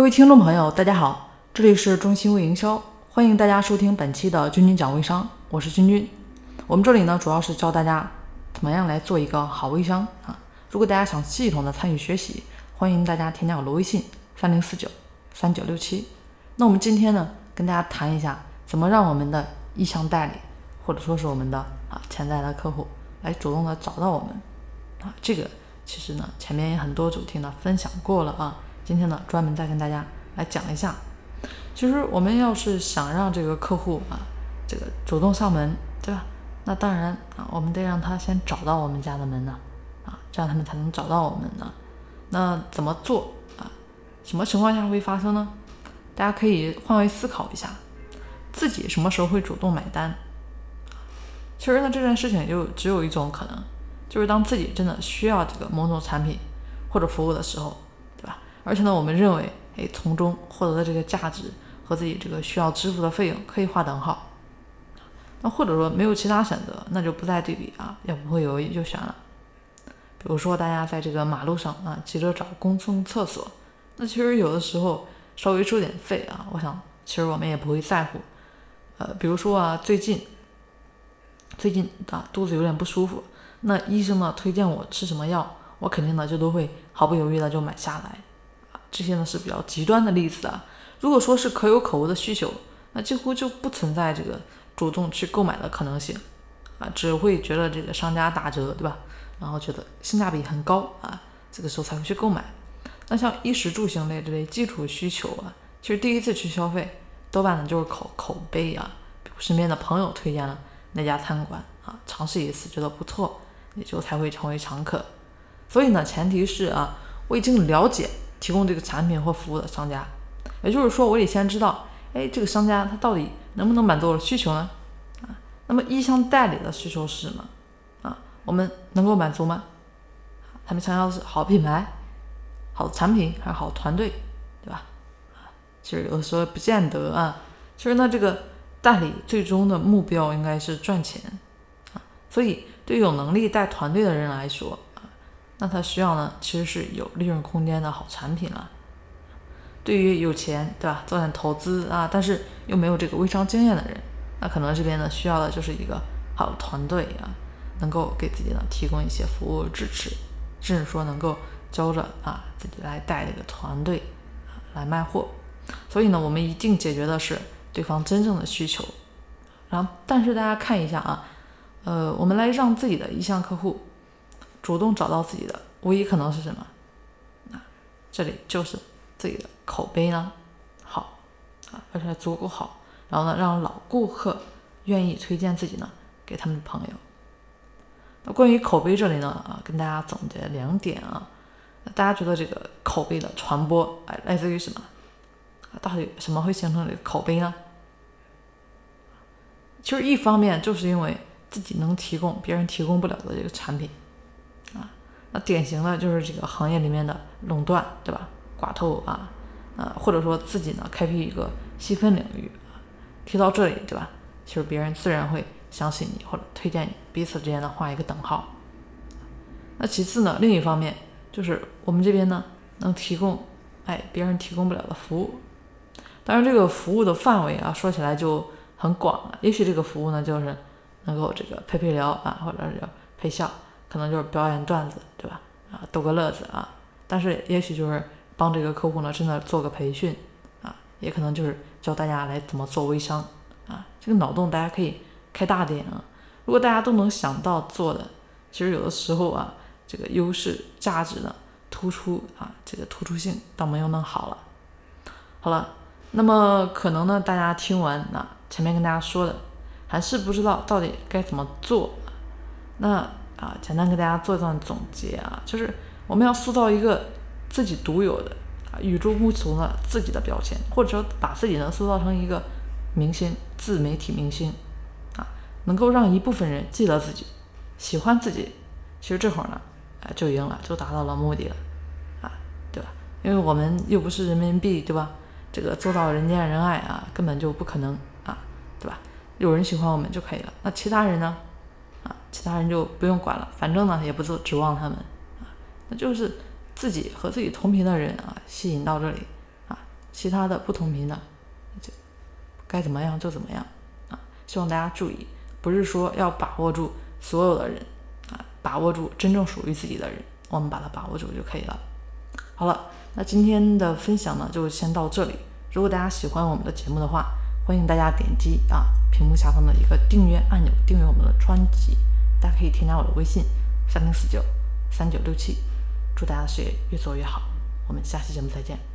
各位听众朋友，大家好，这里是中心微营销，欢迎大家收听本期的君君讲微商，我是君君。我们这里呢，主要是教大家怎么样来做一个好微商啊。如果大家想系统的参与学习，欢迎大家添加我的微信三零四九三九六七。那我们今天呢，跟大家谈一下怎么让我们的意向代理，或者说是我们的啊潜在的客户来主动的找到我们啊。这个其实呢，前面也很多主题呢分享过了啊。今天呢，专门再跟大家来讲一下。其实我们要是想让这个客户啊，这个主动上门，对吧？那当然啊，我们得让他先找到我们家的门呢，啊，这样他们才能找到我们呢。那怎么做啊？什么情况下会发生呢？大家可以换位思考一下，自己什么时候会主动买单？其实呢，这件事情就只有一种可能，就是当自己真的需要这个某种产品或者服务的时候。而且呢，我们认为，哎，从中获得的这个价值和自己这个需要支付的费用可以划等号。那或者说没有其他选择，那就不再对比啊，也不会犹豫就选了。比如说大家在这个马路上啊，急着找公共厕所，那其实有的时候稍微收点费啊，我想其实我们也不会在乎。呃，比如说啊，最近最近啊肚子有点不舒服，那医生呢推荐我吃什么药，我肯定呢就都会毫不犹豫的就买下来。这些呢是比较极端的例子啊。如果说是可有可无的需求，那几乎就不存在这个主动去购买的可能性啊，只会觉得这个商家打折，对吧？然后觉得性价比很高啊，这个时候才会去购买。那像衣食住行类这类基础需求啊，其实第一次去消费，多半呢就是口口碑啊，身边的朋友推荐了那家餐馆啊，尝试一次觉得不错，也就才会成为常客。所以呢，前提是啊，我已经了解。提供这个产品或服务的商家，也就是说，我得先知道，哎，这个商家他到底能不能满足我的需求呢？啊，那么意向代理的需求是什么？啊，我们能够满足吗？他们想要的是好品牌、好产品还是好团队，对吧？啊，其实有的时候不见得啊。其实呢，这个代理最终的目标应该是赚钱啊，所以对有能力带团队的人来说。那他需要呢，其实是有利润空间的好产品了。对于有钱，对吧，做点投资啊，但是又没有这个微商经验的人，那可能这边呢需要的就是一个好团队啊，能够给自己呢提供一些服务支持，甚至说能够教着啊自己来带这个团队来卖货。所以呢，我们一定解决的是对方真正的需求。然后，但是大家看一下啊，呃，我们来让自己的意向客户。主动找到自己的唯一可能是什么？啊，这里就是自己的口碑呢好啊，而且足够好，然后呢，让老顾客愿意推荐自己呢给他们的朋友。那关于口碑这里呢啊，跟大家总结两点啊。大家觉得这个口碑的传播哎来自于什么？到底什么会形成这个口碑呢？其实一方面就是因为自己能提供别人提供不了的这个产品。啊那典型的就是这个行业里面的垄断，对吧？寡头啊，呃，或者说自己呢开辟一个细分领域啊。提到这里，对吧？其实别人自然会相信你或者推荐你，彼此之间呢画一个等号。那其次呢，另一方面就是我们这边呢能提供，哎，别人提供不了的服务。当然，这个服务的范围啊说起来就很广了。也许这个服务呢就是能够这个陪陪聊啊，或者是陪笑。可能就是表演段子，对吧？啊，逗个乐子啊。但是也许就是帮这个客户呢，真的做个培训啊，也可能就是教大家来怎么做微商啊。这个脑洞大家可以开大点啊。如果大家都能想到做的，其实有的时候啊，这个优势价值呢突出啊，这个突出性倒没有那么好了。好了，那么可能呢，大家听完那前面跟大家说的，还是不知道到底该怎么做。那。啊，简单给大家做一段总结啊，就是我们要塑造一个自己独有的啊、与众不同的自己的标签，或者说把自己呢塑造成一个明星、自媒体明星啊，能够让一部分人记得自己、喜欢自己，其实这会儿呢，啊，就赢了，就达到了目的了啊，对吧？因为我们又不是人民币，对吧？这个做到人见人爱啊，根本就不可能啊，对吧？有人喜欢我们就可以了，那其他人呢？其他人就不用管了，反正呢也不做指望他们啊，那就是自己和自己同频的人啊吸引到这里啊，其他的不同频的，就该怎么样就怎么样啊。希望大家注意，不是说要把握住所有的人啊，把握住真正属于自己的人，我们把它把握住就可以了。好了，那今天的分享呢就先到这里。如果大家喜欢我们的节目的话，欢迎大家点击啊屏幕下方的一个订阅按钮，订阅我们的专辑。大家可以添加我的微信三零四九三九六七。祝大家的事业越做越好，我们下期节目再见。